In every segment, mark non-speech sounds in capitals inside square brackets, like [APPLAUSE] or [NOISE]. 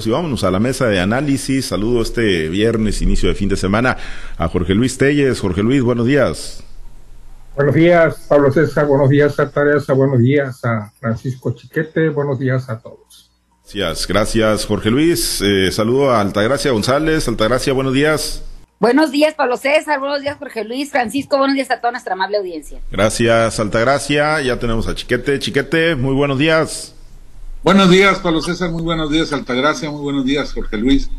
Y vámonos a la mesa de análisis. Saludo este viernes, inicio de fin de semana, a Jorge Luis Telles. Jorge Luis, buenos días. Buenos días, Pablo César. Buenos días a Teresa. Buenos días a Francisco Chiquete. Buenos días a todos. Gracias, gracias, Jorge Luis. Eh, saludo a Altagracia González. Altagracia, buenos días. Buenos días, Pablo César. Buenos días, Jorge Luis. Francisco, buenos días a toda nuestra amable audiencia. Gracias, Altagracia. Ya tenemos a Chiquete. Chiquete, muy buenos días. Buenos días, Pablo César, muy buenos días, Altagracia, muy buenos días, Jorge Luis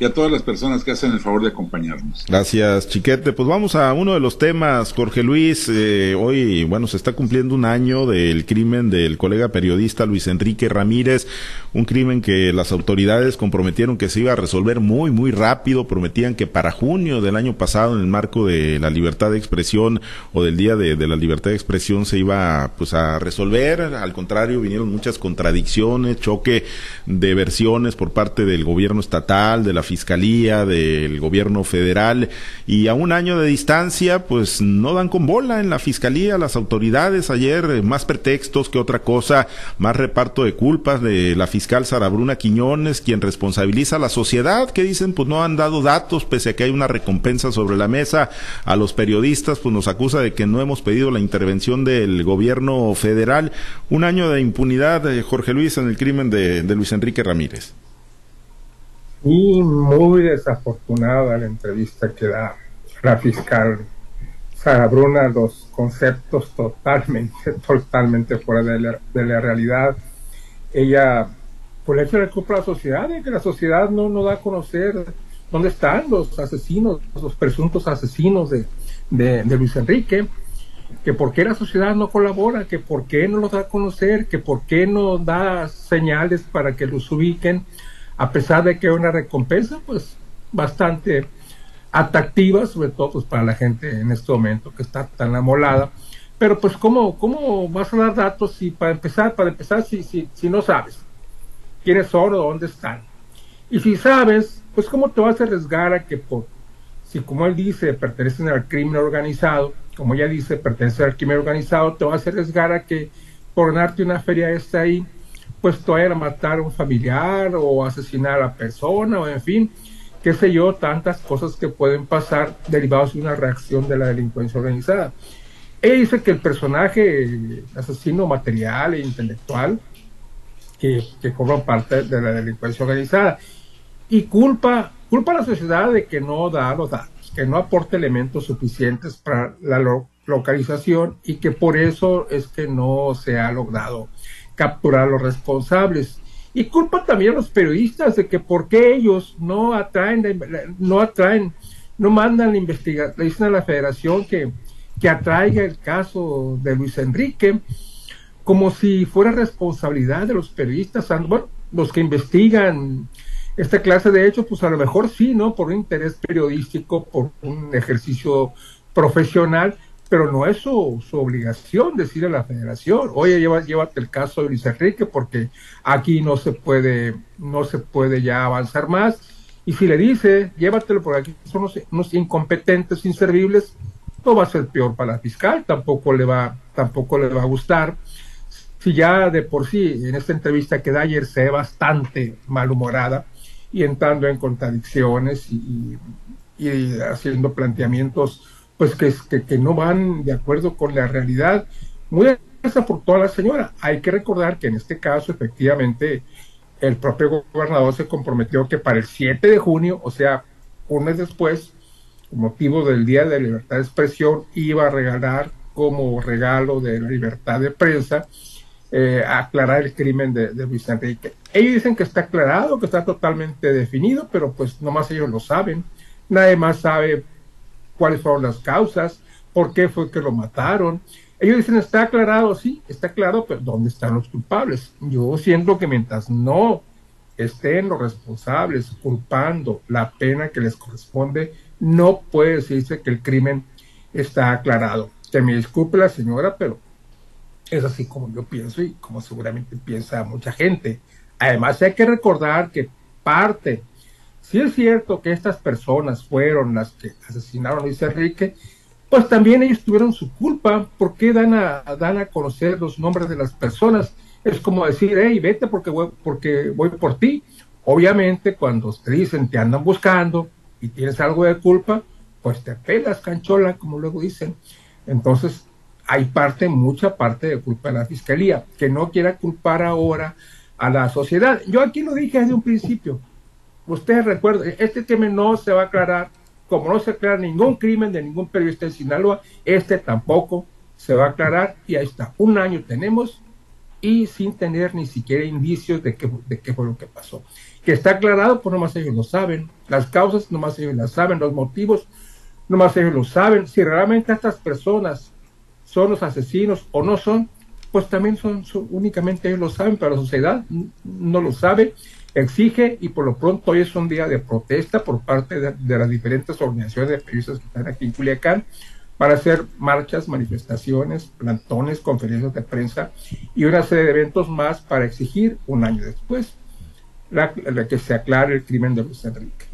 y a todas las personas que hacen el favor de acompañarnos. Gracias, Chiquete. Pues vamos a uno de los temas, Jorge Luis. Eh, hoy, bueno, se está cumpliendo un año del crimen del colega periodista Luis Enrique Ramírez, un crimen que las autoridades comprometieron que se iba a resolver muy, muy rápido. Prometían que para junio del año pasado, en el marco de la libertad de expresión o del Día de, de la Libertad de Expresión, se iba pues a resolver. Al contrario, vinieron muchas contradicciones, choque de versiones por parte del gobierno estatal, de la Fiscalía, del gobierno federal y a un año de distancia, pues no dan con bola en la Fiscalía, las autoridades ayer, más pretextos que otra cosa, más reparto de culpas de la fiscal Sara Bruna Quiñones, quien responsabiliza a la sociedad, que dicen pues no han dado datos, pese a que hay una recompensa sobre la mesa, a los periodistas pues nos acusa de que no hemos pedido la intervención del gobierno federal, un año de impunidad, de Jorge Luis, en el crimen de, Luis Enrique Ramírez. Y muy desafortunada la entrevista que da la fiscal Sara Bruna, los conceptos totalmente, [LAUGHS] totalmente fuera de la realidad. Ella, por el hecho de a la sociedad, de que la sociedad no, no da a conocer dónde están los asesinos, los presuntos asesinos de, de, de Luis Enrique, que por qué la sociedad no colabora, que por qué no los da a conocer, que por qué no da señales para que los ubiquen a pesar de que hay una recompensa pues bastante atractiva, sobre todo pues, para la gente en este momento que está tan amolada. Pero pues cómo, cómo vas a dar datos si para empezar, para empezar si, si, si no sabes quiénes son dónde están. Y si sabes, pues cómo te vas a arriesgar a que por, si como él dice, pertenecen al crimen organizado, como ella dice, pertenecen al crimen organizado, te vas a arriesgar a que por ganarte una feria esta ahí, pues a matar a un familiar o asesinar a la persona o en fin, qué sé yo, tantas cosas que pueden pasar derivados de una reacción de la delincuencia organizada. Ella dice que el personaje asesino material e intelectual que, que forma parte de la delincuencia organizada y culpa, culpa a la sociedad de que no da los datos, que no aporta elementos suficientes para la lo localización y que por eso es que no se ha logrado capturar a los responsables. Y culpa también a los periodistas de que por qué ellos no atraen, no atraen, no mandan la investigación, le dicen a la federación que, que atraiga el caso de Luis Enrique, como si fuera responsabilidad de los periodistas, bueno, los que investigan esta clase de hechos, pues a lo mejor sí, ¿no? Por un interés periodístico, por un ejercicio profesional, pero no es su, su, obligación decirle a la federación, oye, lleva, llévate el caso de Luis Enrique porque aquí no se puede, no se puede ya avanzar más. Y si le dice, llévatelo porque aquí son unos, unos incompetentes, inservibles, no va a ser peor para la fiscal, tampoco le va, tampoco le va a gustar. Si ya de por sí en esta entrevista que da ayer se ve bastante malhumorada y entrando en contradicciones y, haciendo planteamientos pues que, que, no van de acuerdo con la realidad. Muy desafortunada la señora. Hay que recordar que en este caso, efectivamente, el propio gobernador se comprometió que para el 7 de junio, o sea, un mes después, motivo del Día de Libertad de Expresión, iba a regalar como regalo de la libertad de prensa, eh, aclarar el crimen de, de Luis Enrique. Ellos dicen que está aclarado, que está totalmente definido, pero pues nomás ellos lo saben. Nadie más sabe cuáles fueron las causas, por qué fue que lo mataron. Ellos dicen, está aclarado, sí, está claro, pero ¿dónde están los culpables? Yo siento que mientras no estén los responsables culpando la pena que les corresponde, no puede decirse que el crimen está aclarado. Que me disculpe la señora, pero es así como yo pienso y como seguramente piensa mucha gente. Además, hay que recordar que parte si es cierto que estas personas fueron las que asesinaron a Luis Enrique, pues también ellos tuvieron su culpa. ¿Por qué dan a, dan a conocer los nombres de las personas? Es como decir, hey, vete porque voy, porque voy por ti. Obviamente, cuando te dicen te andan buscando y tienes algo de culpa, pues te pelas, canchola, como luego dicen. Entonces, hay parte, mucha parte de culpa de la fiscalía, que no quiera culpar ahora a la sociedad. Yo aquí lo dije desde un principio. Ustedes recuerden, este tema no se va a aclarar, como no se aclara ningún crimen de ningún periodista en Sinaloa, este tampoco se va a aclarar y ahí está. Un año tenemos y sin tener ni siquiera indicios de qué, de qué fue lo que pasó. Que está aclarado, pues nomás ellos lo saben. Las causas, nomás ellos las saben. Los motivos, nomás ellos lo saben. Si realmente estas personas son los asesinos o no son, pues también son, únicamente ellos lo saben, pero la sociedad no lo sabe, exige y por lo pronto hoy es un día de protesta por parte de, las diferentes organizaciones de periodistas que están aquí en Culiacán para hacer marchas, manifestaciones, plantones, conferencias de prensa y una serie de eventos más para exigir un año después la, que se aclare el crimen de Luis Enrique.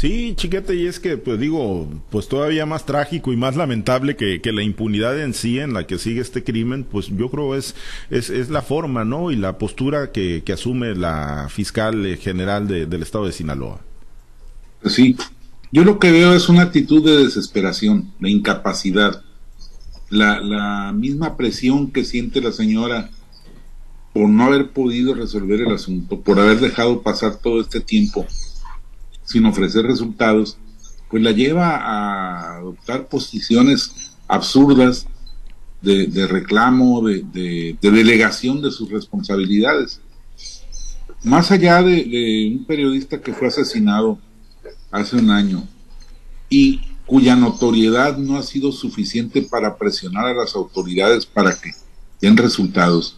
Sí, chiquete, y es que, pues digo, pues todavía más trágico y más lamentable que, la impunidad en sí en la que sigue este crimen, pues yo creo es, es, la forma, ¿no? Y la postura que, que asume la fiscal general del estado de Sinaloa. Sí, yo lo que veo es una actitud de desesperación, de incapacidad. La, la misma presión que siente la señora por no haber podido resolver el asunto, por haber dejado pasar todo este tiempo sin ofrecer resultados, pues la lleva a adoptar posiciones absurdas de, reclamo, de, delegación de sus responsabilidades. Más allá de, un periodista que fue asesinado hace un año y cuya notoriedad no ha sido suficiente para presionar a las autoridades para que den resultados,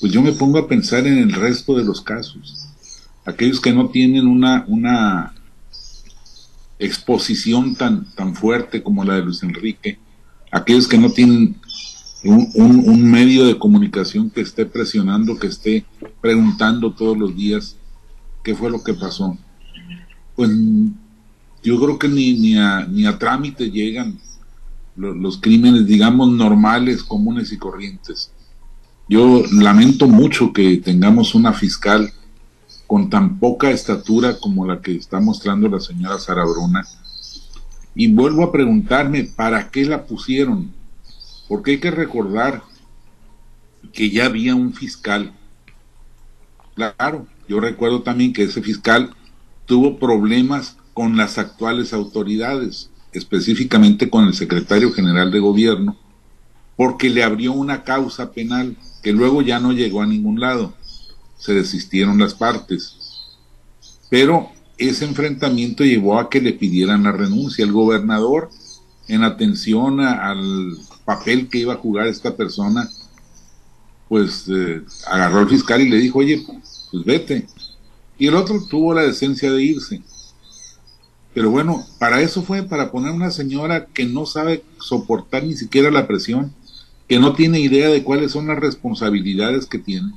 pues yo me pongo a pensar en el resto de los casos. Aquellos que no tienen una, una exposición tan, tan fuerte como la de Luis Enrique, aquellos que no tienen un, un, medio de comunicación que esté presionando, que esté preguntando todos los días qué fue lo que pasó. Pues yo creo que ni, ni, a, ni a trámite llegan los, los crímenes, digamos, normales, comunes y corrientes. Yo lamento mucho que tengamos una fiscal con tan poca estatura como la que está mostrando la señora Sara Bruna. Y vuelvo a preguntarme, ¿para qué la pusieron? Porque hay que recordar que ya había un fiscal. Claro, yo recuerdo también que ese fiscal tuvo problemas con las actuales autoridades, específicamente con el secretario general de gobierno, porque le abrió una causa penal que luego ya no llegó a ningún lado. Se desistieron las partes. Pero ese enfrentamiento llevó a que le pidieran la renuncia. El gobernador, en atención al papel que iba a jugar esta persona, pues eh, agarró al fiscal y le dijo, oye, pues vete. Y el otro tuvo la decencia de irse. Pero bueno, para eso fue, para poner una señora que no sabe soportar ni siquiera la presión que no tiene idea de cuáles son las responsabilidades que tiene.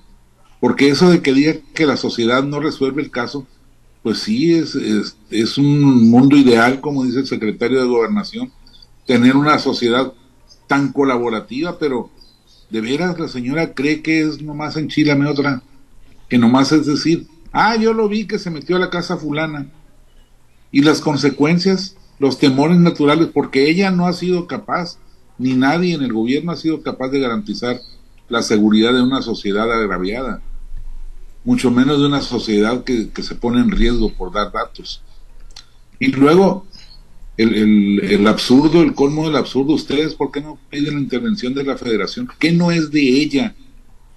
Porque eso de que diga que la sociedad no resuelve el caso, pues sí, es, es, un mundo ideal, como dice el secretario de Gobernación, tener una sociedad tan colaborativa, pero de veras la señora cree que es nomás enchilame otra, que nomás es decir, ah, yo lo vi que se metió a la casa fulana. Y las consecuencias, los temores naturales, porque ella no ha sido capaz ni nadie en el gobierno ha sido capaz de garantizar la seguridad de una sociedad agraviada, mucho menos de una sociedad que, se pone en riesgo por dar datos. Y luego, el, el, absurdo, el colmo del absurdo, ustedes, ¿por qué no piden la intervención de la federación? ¿Qué no es de ella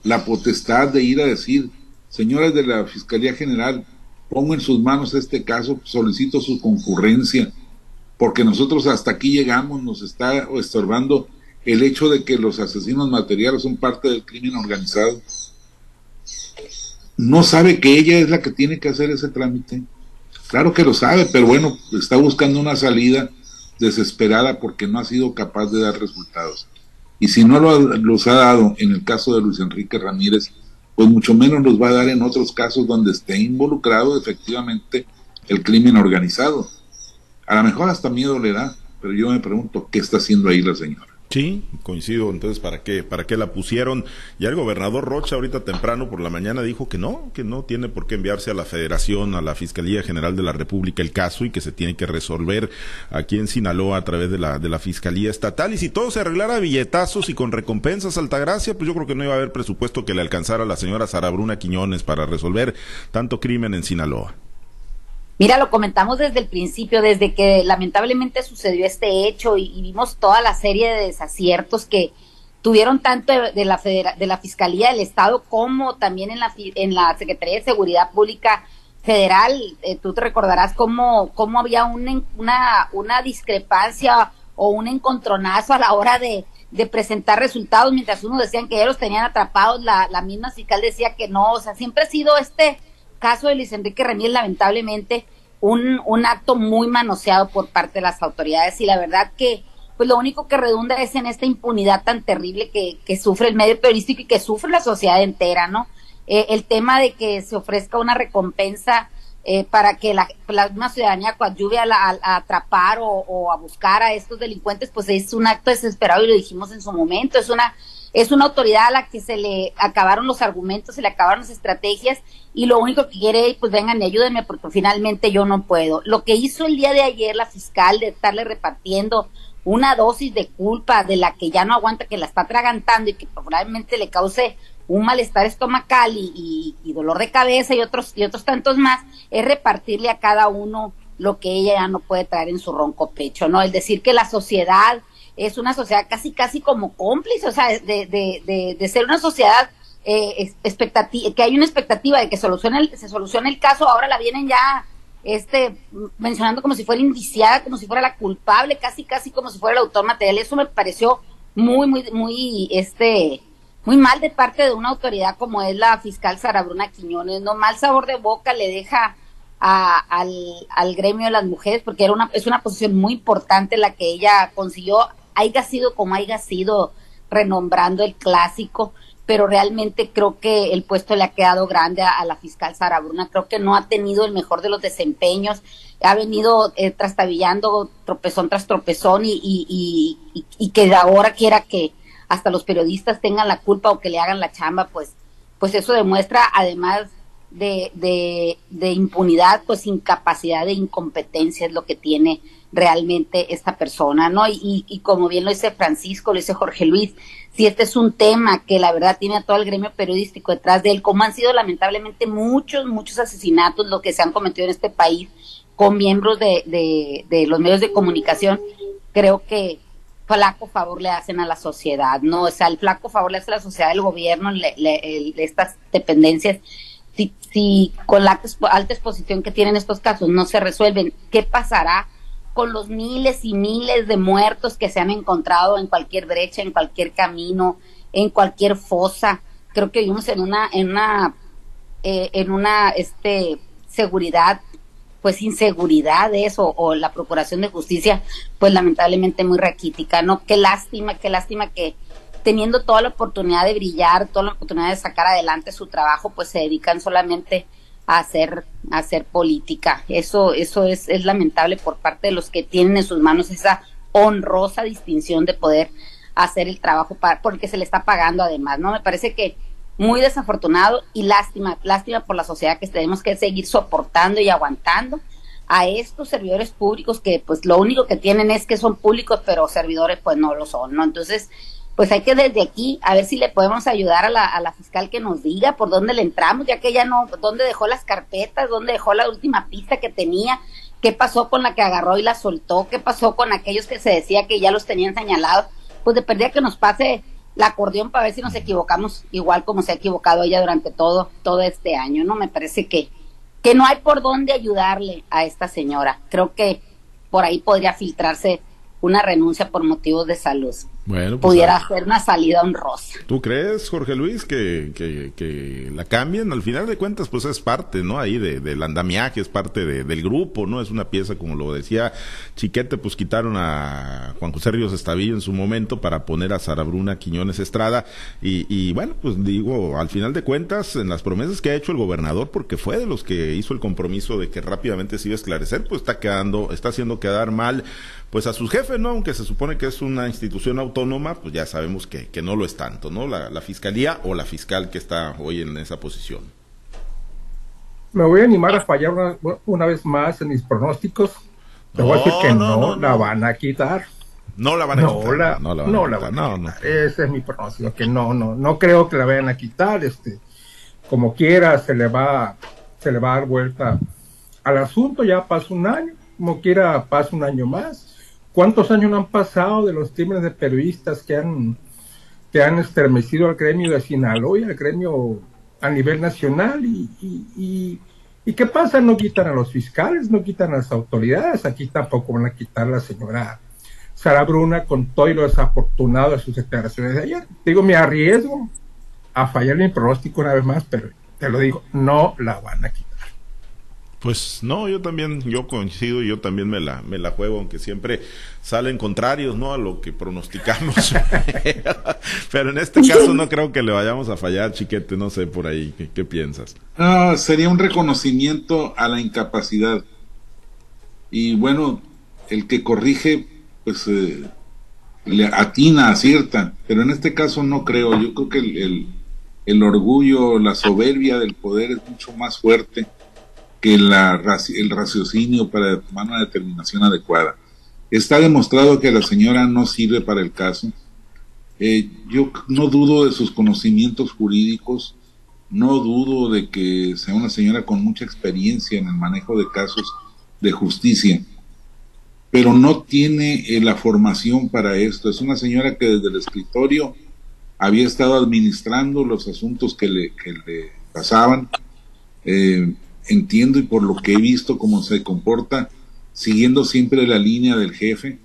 la potestad de ir a decir, señores de la Fiscalía General, pongo en sus manos este caso, solicito su concurrencia, porque nosotros hasta aquí llegamos, nos está estorbando el hecho de que los asesinos materiales son parte del crimen organizado. No sabe que ella es la que tiene que hacer ese trámite. Claro que lo sabe, pero bueno, está buscando una salida desesperada porque no ha sido capaz de dar resultados. Y si no lo, los ha dado en el caso de Luis Enrique Ramírez, pues mucho menos los va a dar en otros casos donde esté involucrado efectivamente el crimen organizado. A lo mejor hasta miedo le da, pero yo me pregunto qué está haciendo ahí la señora. Sí, coincido. Entonces, ¿para qué, para qué la pusieron? Ya el gobernador Rocha ahorita temprano por la mañana dijo que no, que no tiene por qué enviarse a la Federación, a la Fiscalía General de la República el caso y que se tiene que resolver aquí en Sinaloa a través de la, de la Fiscalía Estatal. Y si todo se arreglara billetazos y con recompensas Altagracia, pues yo creo que no iba a haber presupuesto que le alcanzara a la señora Sara Bruna Quiñones para resolver tanto crimen en Sinaloa. Mira, lo comentamos desde el principio, desde que lamentablemente sucedió este hecho y, vimos toda la serie de desaciertos que tuvieron tanto de, la de la Fiscalía del Estado como también en la, en la Secretaría de Seguridad Pública Federal. Eh, tú te recordarás cómo, había una, una, una discrepancia o un encontronazo a la hora de, de presentar resultados, mientras unos decían que ya los tenían atrapados, la, la misma fiscal decía que no, o sea, siempre ha sido este caso de Luis Enrique Ramírez, lamentablemente, un, un acto muy manoseado por parte de las autoridades y la verdad que pues lo único que redunda es en esta impunidad tan terrible que, que sufre el medio periodístico y que sufre la sociedad entera, ¿no? Eh, el tema de que se ofrezca una recompensa eh, para que la, la misma ciudadanía coadyuve a, a, atrapar o, o, a buscar a estos delincuentes, pues es un acto desesperado y lo dijimos en su momento, es una es una autoridad a la que se le acabaron los argumentos, se le acabaron las estrategias y lo único que quiere, pues vengan y ayúdenme porque finalmente yo no puedo. Lo que hizo el día de ayer la fiscal de estarle repartiendo una dosis de culpa de la que ya no aguanta, que la está tragantando y que probablemente le cause un malestar estomacal y, y, dolor de cabeza y otros, y otros tantos más, es repartirle a cada uno lo que ella ya no puede traer en su ronco pecho, ¿no? Es decir, que la sociedad es una sociedad casi, casi como cómplice, o sea, de, de, de, de ser una sociedad eh, expectativa, que hay una expectativa de que solucione se solucione el caso, ahora la vienen ya este mencionando como si fuera indiciada, como si fuera la culpable, casi, casi como si fuera el autor material. Eso me pareció muy, muy, muy, este, muy mal de parte de una autoridad como es la fiscal Sara Bruna Quiñones, no mal sabor de boca le deja al, al gremio de las mujeres, porque era una, es una posición muy importante la que ella consiguió haya sido como haya sido renombrando el clásico, pero realmente creo que el puesto le ha quedado grande a, la fiscal Sara Bruna. Creo que no ha tenido el mejor de los desempeños, ha venido eh, trastabillando tropezón tras tropezón y, y, y, y, que ahora quiera que hasta los periodistas tengan la culpa o que le hagan la chamba, pues, pues eso demuestra además de, de, de impunidad, pues incapacidad de incompetencia es lo que tiene realmente esta persona, ¿no? Y, y, como bien lo dice Francisco, lo dice Jorge Luis, si este es un tema que la verdad tiene a todo el gremio periodístico detrás de él, como han sido lamentablemente muchos, muchos asesinatos lo que se han cometido en este país con miembros de, de, de los medios de comunicación, creo que flaco favor le hacen a la sociedad, ¿no? O sea, el flaco favor le hace a la sociedad, el gobierno, le, le, estas dependencias, si, si con la alta exposición que tienen estos casos no se resuelven, ¿qué pasará? Con los miles y miles de muertos que se han encontrado en cualquier brecha, en cualquier camino, en cualquier fosa. Creo que vivimos en una, en una, eh, en una, este, seguridad, pues inseguridad de eso, o la procuración de justicia, pues lamentablemente muy raquítica, ¿no? Qué lástima, qué lástima que teniendo toda la oportunidad de brillar, toda la oportunidad de sacar adelante su trabajo, pues se dedican solamente hacer, hacer política. Eso, eso es, es lamentable por parte de los que tienen en sus manos esa honrosa distinción de poder hacer el trabajo para, porque se le está pagando además, ¿no? Me parece que muy desafortunado y lástima, lástima por la sociedad que tenemos que seguir soportando y aguantando a estos servidores públicos que pues lo único que tienen es que son públicos, pero servidores pues no lo son, ¿no? Entonces, pues hay que desde aquí a ver si le podemos ayudar a la, fiscal que nos diga por dónde le entramos, ya que ella no, dónde dejó las carpetas, dónde dejó la última pista que tenía, qué pasó con la que agarró y la soltó, qué pasó con aquellos que se decía que ya los tenían señalados, pues de perdida que nos pase la acordeón para ver si nos equivocamos igual como se ha equivocado ella durante todo, todo este año, ¿no? Me parece que, que no hay por dónde ayudarle a esta señora. Creo que por ahí podría filtrarse una renuncia por motivos de salud. Bueno, pues pudiera ser una salida honrosa. ¿Tú crees, Jorge Luis, que, que, la cambien? Al final de cuentas, pues es parte, ¿no? Ahí de, del andamiaje, es parte del grupo, ¿no? Es una pieza, como lo decía Chiquete, pues quitaron a Juan José Ríos Estavillo en su momento para poner a Sara Bruna Quiñones Estrada. Y, y bueno, pues digo, al final de cuentas, en las promesas que ha hecho el gobernador, porque fue de los que hizo el compromiso de que rápidamente se iba a esclarecer, pues está quedando, está haciendo quedar mal, pues a sus jefes, ¿no? Aunque se supone que es una institución autónoma, pues ya sabemos que, que no lo es tanto, ¿no? La, la fiscalía o la fiscal que está hoy en esa posición. Me voy a animar a fallar una, vez más en mis pronósticos. Te voy a decir que no, la van a quitar. No la van a quitar. no la, van a quitar. Ese es mi pronóstico, que no, no, no creo que la vayan a quitar. Este, como quiera, se le va, se le va a dar vuelta al asunto. Ya pasó un año, como quiera, pasa un año más. ¿Cuántos años no han pasado de los crímenes de periodistas que han, que han estremecido al gremio de Sinaloa y al gremio a nivel nacional? Y, y, y, qué pasa? No quitan a los fiscales, no quitan a las autoridades. Aquí tampoco van a quitar a la señora Sara Bruna con todo y lo desafortunado de sus declaraciones de ayer. Digo, me arriesgo a fallar mi pronóstico una vez más, pero te lo digo, no la van a quitar. Pues no, yo también, yo coincido, yo también me la, me la juego, aunque siempre salen contrarios, ¿no? A lo que pronosticamos. [LAUGHS] Pero en este caso no creo que le vayamos a fallar, chiquete, no sé por ahí, ¿qué, piensas? Ah, sería un reconocimiento a la incapacidad. Y bueno, el que corrige, pues eh, le atina, acierta, pero en este caso no creo, yo creo que el, el orgullo, la soberbia del poder es mucho más fuerte que la, el raciocinio para tomar una determinación adecuada. Está demostrado que la señora no sirve para el caso. Eh, yo no dudo de sus conocimientos jurídicos, no dudo de que sea una señora con mucha experiencia en el manejo de casos de justicia, pero no tiene eh, la formación para esto. Es una señora que desde el escritorio había estado administrando los asuntos que le, que le pasaban. Eh, entiendo y por lo que he visto cómo se comporta, siguiendo siempre la línea del jefe.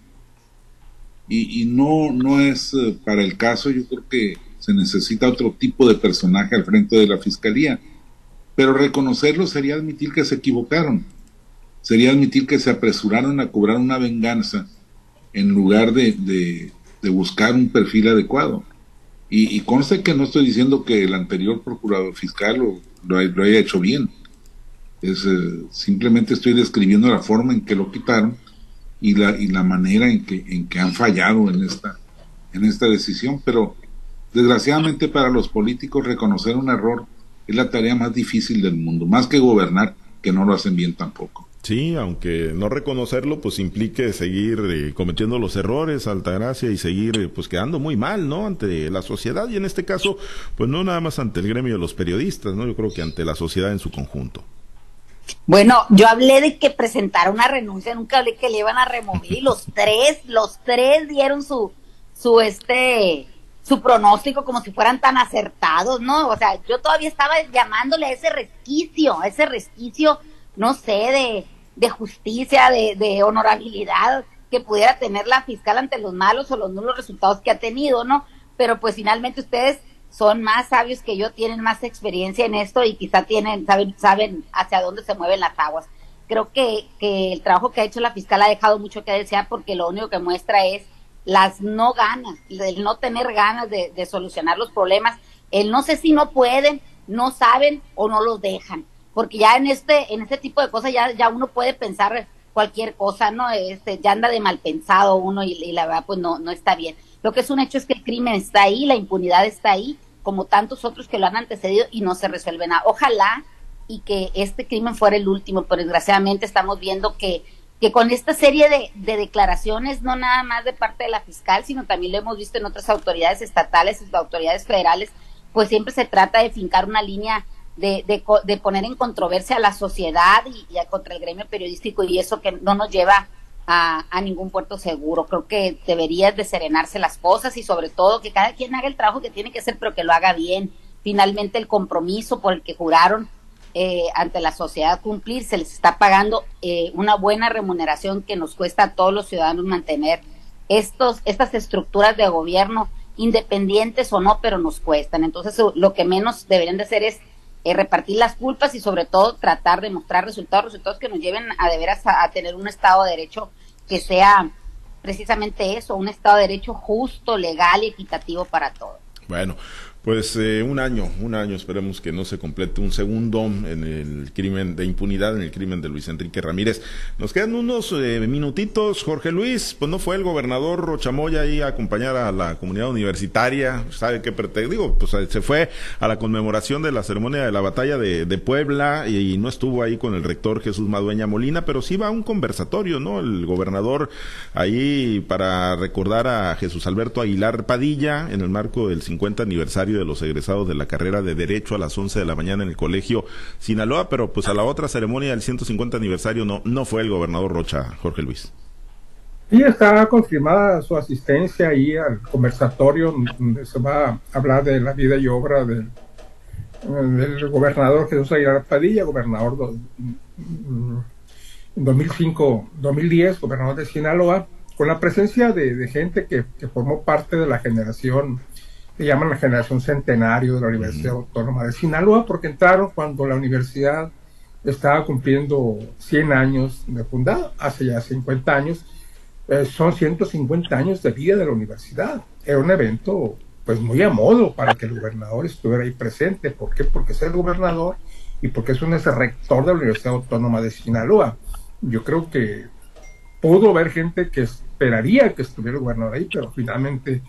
Y, no, no es eh, para el caso, yo creo que se necesita otro tipo de personaje al frente de la fiscalía. Pero reconocerlo sería admitir que se equivocaron, sería admitir que se apresuraron a cobrar una venganza en lugar de, de, buscar un perfil adecuado. Y, y, conste que no estoy diciendo que el anterior procurador fiscal lo, lo haya hecho bien es, eh, simplemente estoy describiendo la forma en que lo quitaron y la, y la manera en que, en que han fallado en esta, en esta decisión. Pero desgraciadamente para los políticos reconocer un error es la tarea más difícil del mundo, más que gobernar, que no lo hacen bien tampoco. Sí, aunque no reconocerlo, pues implique seguir eh, cometiendo los errores, Altagracia, y seguir eh, pues quedando muy mal, ¿no? Ante la sociedad y en este caso, pues no nada más ante el gremio de los periodistas, ¿no? Yo creo que ante la sociedad en su conjunto. Bueno, yo hablé de que presentara una renuncia, nunca hablé que le iban a remover y los tres, los tres dieron su, su este, su pronóstico como si fueran tan acertados, ¿no? O sea, yo todavía estaba llamándole a ese resquicio, a ese resquicio, no sé, de, de justicia, de, de honorabilidad que pudiera tener la fiscal ante los malos o los nulos resultados que ha tenido, ¿no? Pero pues finalmente ustedes son más sabios que yo, tienen más experiencia en esto y quizá tienen, saben, saben hacia dónde se mueven las aguas. Creo que, que el trabajo que ha hecho la fiscal ha dejado mucho que desear porque lo único que muestra es las no ganas, el no tener ganas de, solucionar los problemas, el no sé si no pueden, no saben o no los dejan, porque ya en este, en este tipo de cosas ya, ya uno puede pensar cualquier cosa, ¿no? Este, ya anda de mal pensado uno y, y, la verdad pues no, no está bien. Lo que es un hecho es que el crimen está ahí, la impunidad está ahí como tantos otros que lo han antecedido y no se resuelven. Ojalá y que este crimen fuera el último, pero desgraciadamente estamos viendo que, que con esta serie de, de, declaraciones, no nada más de parte de la fiscal, sino también lo hemos visto en otras autoridades estatales y autoridades federales, pues siempre se trata de fincar una línea de, de, de poner en controversia a la sociedad y, y, contra el gremio periodístico y eso que no nos lleva a, ningún puerto seguro. Creo que deberías de serenarse las cosas y sobre todo que cada quien haga el trabajo que tiene que hacer, pero que lo haga bien. Finalmente el compromiso por el que juraron eh, ante la sociedad cumplir, se les está pagando eh, una buena remuneración que nos cuesta a todos los ciudadanos mantener estos, estas estructuras de gobierno, independientes o no, pero nos cuestan. Entonces, lo que menos deberían de hacer es eh, repartir las culpas y sobre todo tratar de mostrar resultados, resultados que nos lleven a de a, tener un Estado de Derecho que sea precisamente eso, un Estado de Derecho justo, legal y equitativo para todos. Bueno, Pues eh, un año, un año, esperemos que no se complete un segundo en el crimen de impunidad, en el crimen de Luis Enrique Ramírez. Nos quedan unos eh, minutitos, Jorge Luis, pues no fue el gobernador Rochamoya ahí a acompañar a la comunidad universitaria, ¿sabe qué pretende? Digo, pues se fue a la conmemoración de la ceremonia de la batalla de, Puebla y, no estuvo ahí con el rector Jesús Madueña Molina, pero sí va a un conversatorio, ¿no? El gobernador ahí para recordar a Jesús Alberto Aguilar Padilla en el marco del 50 aniversario de los egresados de la carrera de Derecho a las 11 de la mañana en el Colegio Sinaloa, pero pues a la otra ceremonia del 150 aniversario no, no fue el gobernador Rocha, Jorge Luis. Y está confirmada su asistencia ahí al conversatorio donde se va a hablar de la vida y obra del, gobernador Jesús Aguilar Padilla, gobernador en 2005-2010, gobernador de Sinaloa, con la presencia de, gente que, formó parte de la generación se llaman la generación centenario de la Universidad Autónoma de Sinaloa, porque entraron cuando la universidad estaba cumpliendo 100 años de fundada, hace ya 50 años, eh, son 150 años de vida de la universidad. Era un evento pues muy a modo para que el gobernador estuviera ahí presente. ¿Por qué? Porque es el gobernador y porque es un ese rector de la Universidad Autónoma de Sinaloa. Yo creo que pudo haber gente que esperaría que estuviera el gobernador ahí, pero finalmente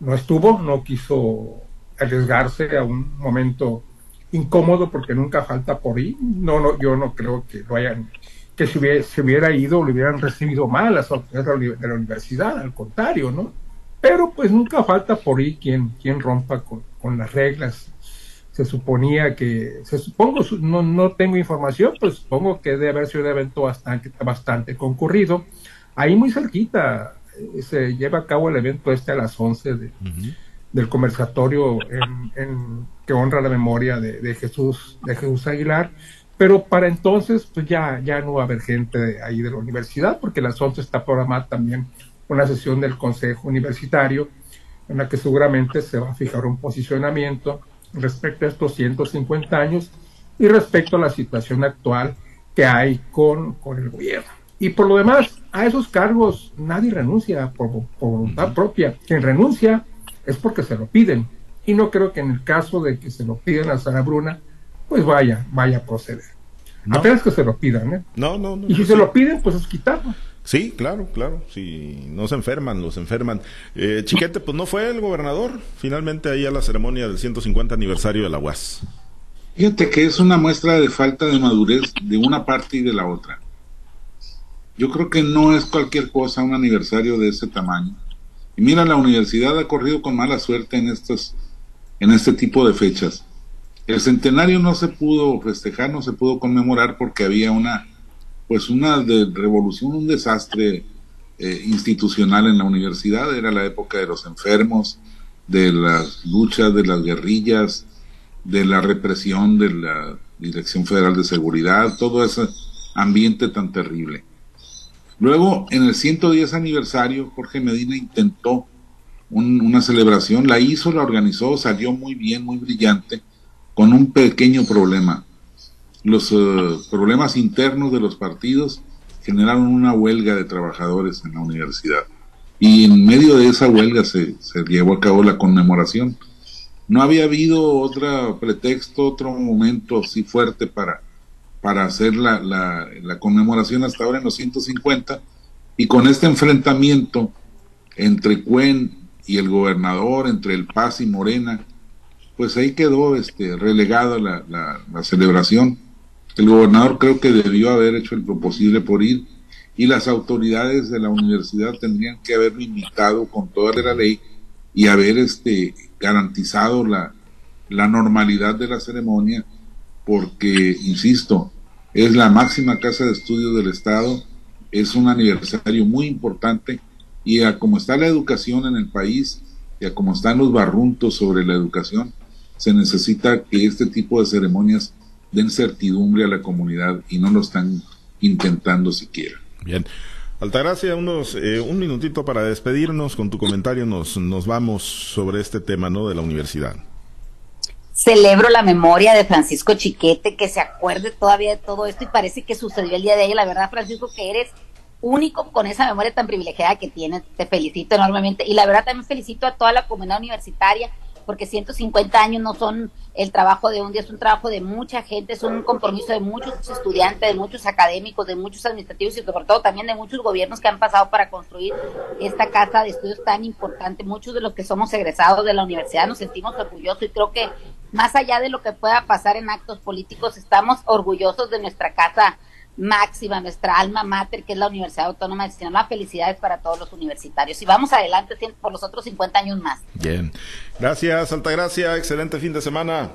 no estuvo, no quiso arriesgarse a un momento incómodo porque nunca falta por ahí. No, no, yo no creo que lo hayan, que si hubiera, se hubiera ido lo hubieran recibido mal las autoridades de la universidad, al contrario, ¿no? Pero pues nunca falta por ahí quien, quien rompa con, con las reglas. Se suponía que, se supongo, no, no tengo información, pues supongo que debe haber sido un evento bastante, bastante concurrido. Ahí muy cerquita, se lleva a cabo el evento este a las 11 del conversatorio en, que honra la memoria de, Jesús de Jesús Aguilar pero para entonces pues ya ya no va a haber gente ahí de la universidad porque a las 11 está programada también una sesión del consejo universitario en la que seguramente se va a fijar un posicionamiento respecto a estos 150 años y respecto a la situación actual que hay con, con el gobierno. Y por lo demás, a esos cargos nadie renuncia por, voluntad propia. Quien renuncia es porque se lo piden. Y no creo que en el caso de que se lo piden a Sara Bruna, pues vaya, vaya a proceder. Apenas que se lo pidan, ¿eh? No, no, no. Y si se lo piden, pues es quitarlo. Sí, claro, claro. Si no se enferman, los enferman. Eh, Chiquete, pues no fue el gobernador finalmente ahí a la ceremonia del 150 aniversario de la UAS. Fíjate que es una muestra de falta de madurez de una parte y de la otra. Yo creo que no es cualquier cosa un aniversario de ese tamaño. Y mira, la universidad ha corrido con mala suerte en estos, en este tipo de fechas. El centenario no se pudo festejar, no se pudo conmemorar porque había una, pues una de revolución, un desastre eh, institucional en la universidad. Era la época de los enfermos, de las luchas, de las guerrillas, de la represión de la Dirección Federal de Seguridad, todo ese ambiente tan terrible. Luego, en el 110 aniversario, Jorge Medina intentó una celebración, la hizo, la organizó, salió muy bien, muy brillante, con un pequeño problema. Los eh, problemas internos de los partidos generaron una huelga de trabajadores en la universidad. Y en medio de esa huelga se, se llevó a cabo la conmemoración. No había habido otro pretexto, otro momento así fuerte para, para hacer la, la, conmemoración hasta ahora en los 150 y con este enfrentamiento entre Cuen y el gobernador, entre el Paz y Morena, pues ahí quedó este, relegada la, la, celebración. El gobernador creo que debió haber hecho lo posible por ir y las autoridades de la universidad tendrían que haberlo invitado con toda la ley y haber este, garantizado la, la normalidad de la ceremonia porque, insisto, es la máxima casa de estudios del Estado, es un aniversario muy importante y a como está la educación en el país y a como están los barruntos sobre la educación, se necesita que este tipo de ceremonias den certidumbre a la comunidad y no lo están intentando siquiera. Bien. Altagracia, unos, eh, un minutito para despedirnos. Con tu comentario nos, nos vamos sobre este tema ¿no? de la universidad celebro la memoria de Francisco Chiquete, que se acuerde todavía de todo esto y parece que sucedió el día de ayer. La verdad, Francisco, que eres único con esa memoria tan privilegiada que tienes. Te felicito enormemente y la verdad también felicito a toda la comunidad universitaria porque 150 años no son el trabajo de un día, es un trabajo de mucha gente, es un compromiso de muchos estudiantes, de muchos académicos, de muchos administrativos y sobre todo también de muchos gobiernos que han pasado para construir esta casa de estudios tan importante. Muchos de los que somos egresados de la universidad nos sentimos orgullosos y creo que más allá de lo que pueda pasar en actos políticos, estamos orgullosos de nuestra casa máxima, nuestra alma mater, que es la Universidad Autónoma de Sinaloa. Felicidades para todos los universitarios. Y vamos adelante por los otros 50 años más. Bien. Gracias, Altagracia. Excelente fin de semana.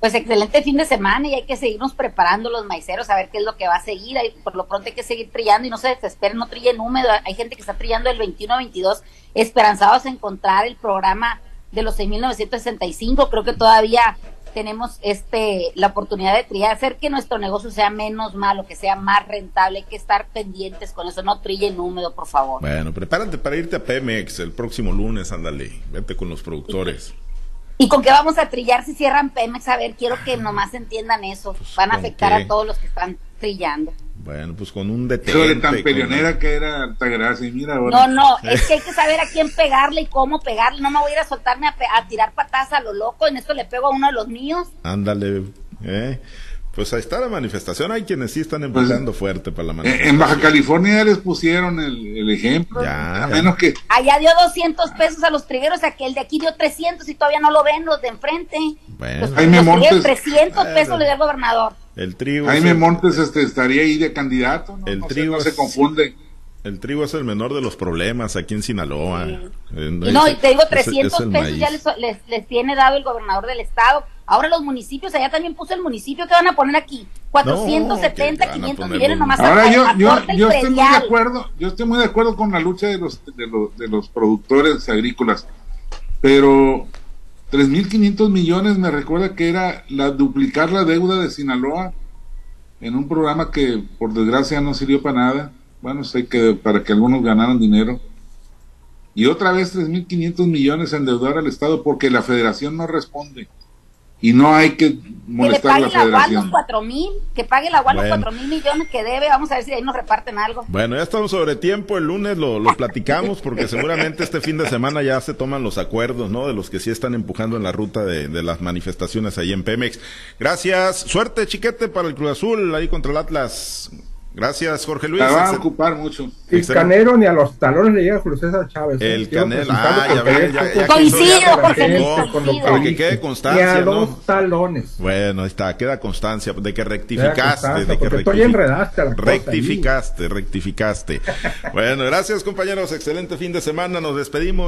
Pues excelente fin de semana y hay que seguirnos preparando los maiceros a ver qué es lo que va a seguir. por lo pronto hay que seguir trillando y no se desesperen, no trillen húmedo. Hay gente que está trillando el 21-22 esperanzados en encontrar el programa de los 6.965. Creo que todavía tenemos este la oportunidad de trillar, hacer que nuestro negocio sea menos malo, que sea más rentable, hay que estar pendientes con eso, no trillen húmedo, por favor. Bueno, prepárate para irte a Pemex el próximo lunes, ándale, vete con los productores. ¿Y con qué vamos a trillar si cierran Pemex? A ver, quiero que nomás entiendan eso. Pues, Van a afectar a todos los que están trillando. Bueno, pues con un detente. tan peleonera que era Altagracia, mira No, no, [LAUGHS] es que hay que saber a quién pegarle y cómo pegarle. No me voy a ir a soltarme a, tirar patadas a lo loco. En esto le pego a uno de los míos. Ándale, eh. Pues ahí está la manifestación. Hay quienes sí están pues, empujando fuerte para la manifestación. En Baja California ya les pusieron el, ejemplo. Ya, a menos que. Allá dio 200 pesos a los trigueros, aquel de aquí dio 300 y todavía no lo ven los de enfrente. Bueno, los, Jaime Montes. 300 pesos le dio el gobernador. El trigo. Jaime Montes este, estaría ahí de candidato. ¿no? El trigo. no se confunde. El trigo es el menor de los problemas aquí en Sinaloa. no, y te digo, 300 pesos ya les, les, tiene dado el gobernador del estado. Ahora los municipios, allá también puso el municipio que van a poner aquí. 470, 500 millones nomás. Ahora yo, yo, yo estoy muy de acuerdo, yo estoy muy de acuerdo con la lucha de los, de los, de los productores agrícolas. Pero 3.500 millones me recuerda que era la duplicar la deuda de Sinaloa en un programa que por desgracia no sirvió para nada bueno, sé que para que algunos ganaran dinero. Y otra vez 3.500 millones endeudar al Estado porque la federación no responde. Y no hay que molestar a la federación. que pague el agua los 4 mil millones que debe. Vamos a ver si ahí nos reparten algo. Bueno, ya estamos sobre tiempo. El lunes lo, lo platicamos porque seguramente este fin de semana ya se toman los acuerdos, ¿no? De los que sí están empujando en la ruta de, de las manifestaciones ahí en Pemex. Gracias. Suerte, chiquete, para el Cruz Azul ahí contra el Atlas. Gracias, Jorge Luis. La va a ocupar mucho. Y Canero ni a los talones le llega Julio César Chávez. ¿eh? El Canelo. Ah, ya ve, ya, ya, Coincido, Jorge Luis. Para que quede constancia. Ni a los talones. Bueno, ahí está, queda constancia de que rectificaste. de que rectificaste, enredaste la rectificaste, rectificaste. bueno, gracias, compañeros. Excelente fin de semana. Nos despedimos.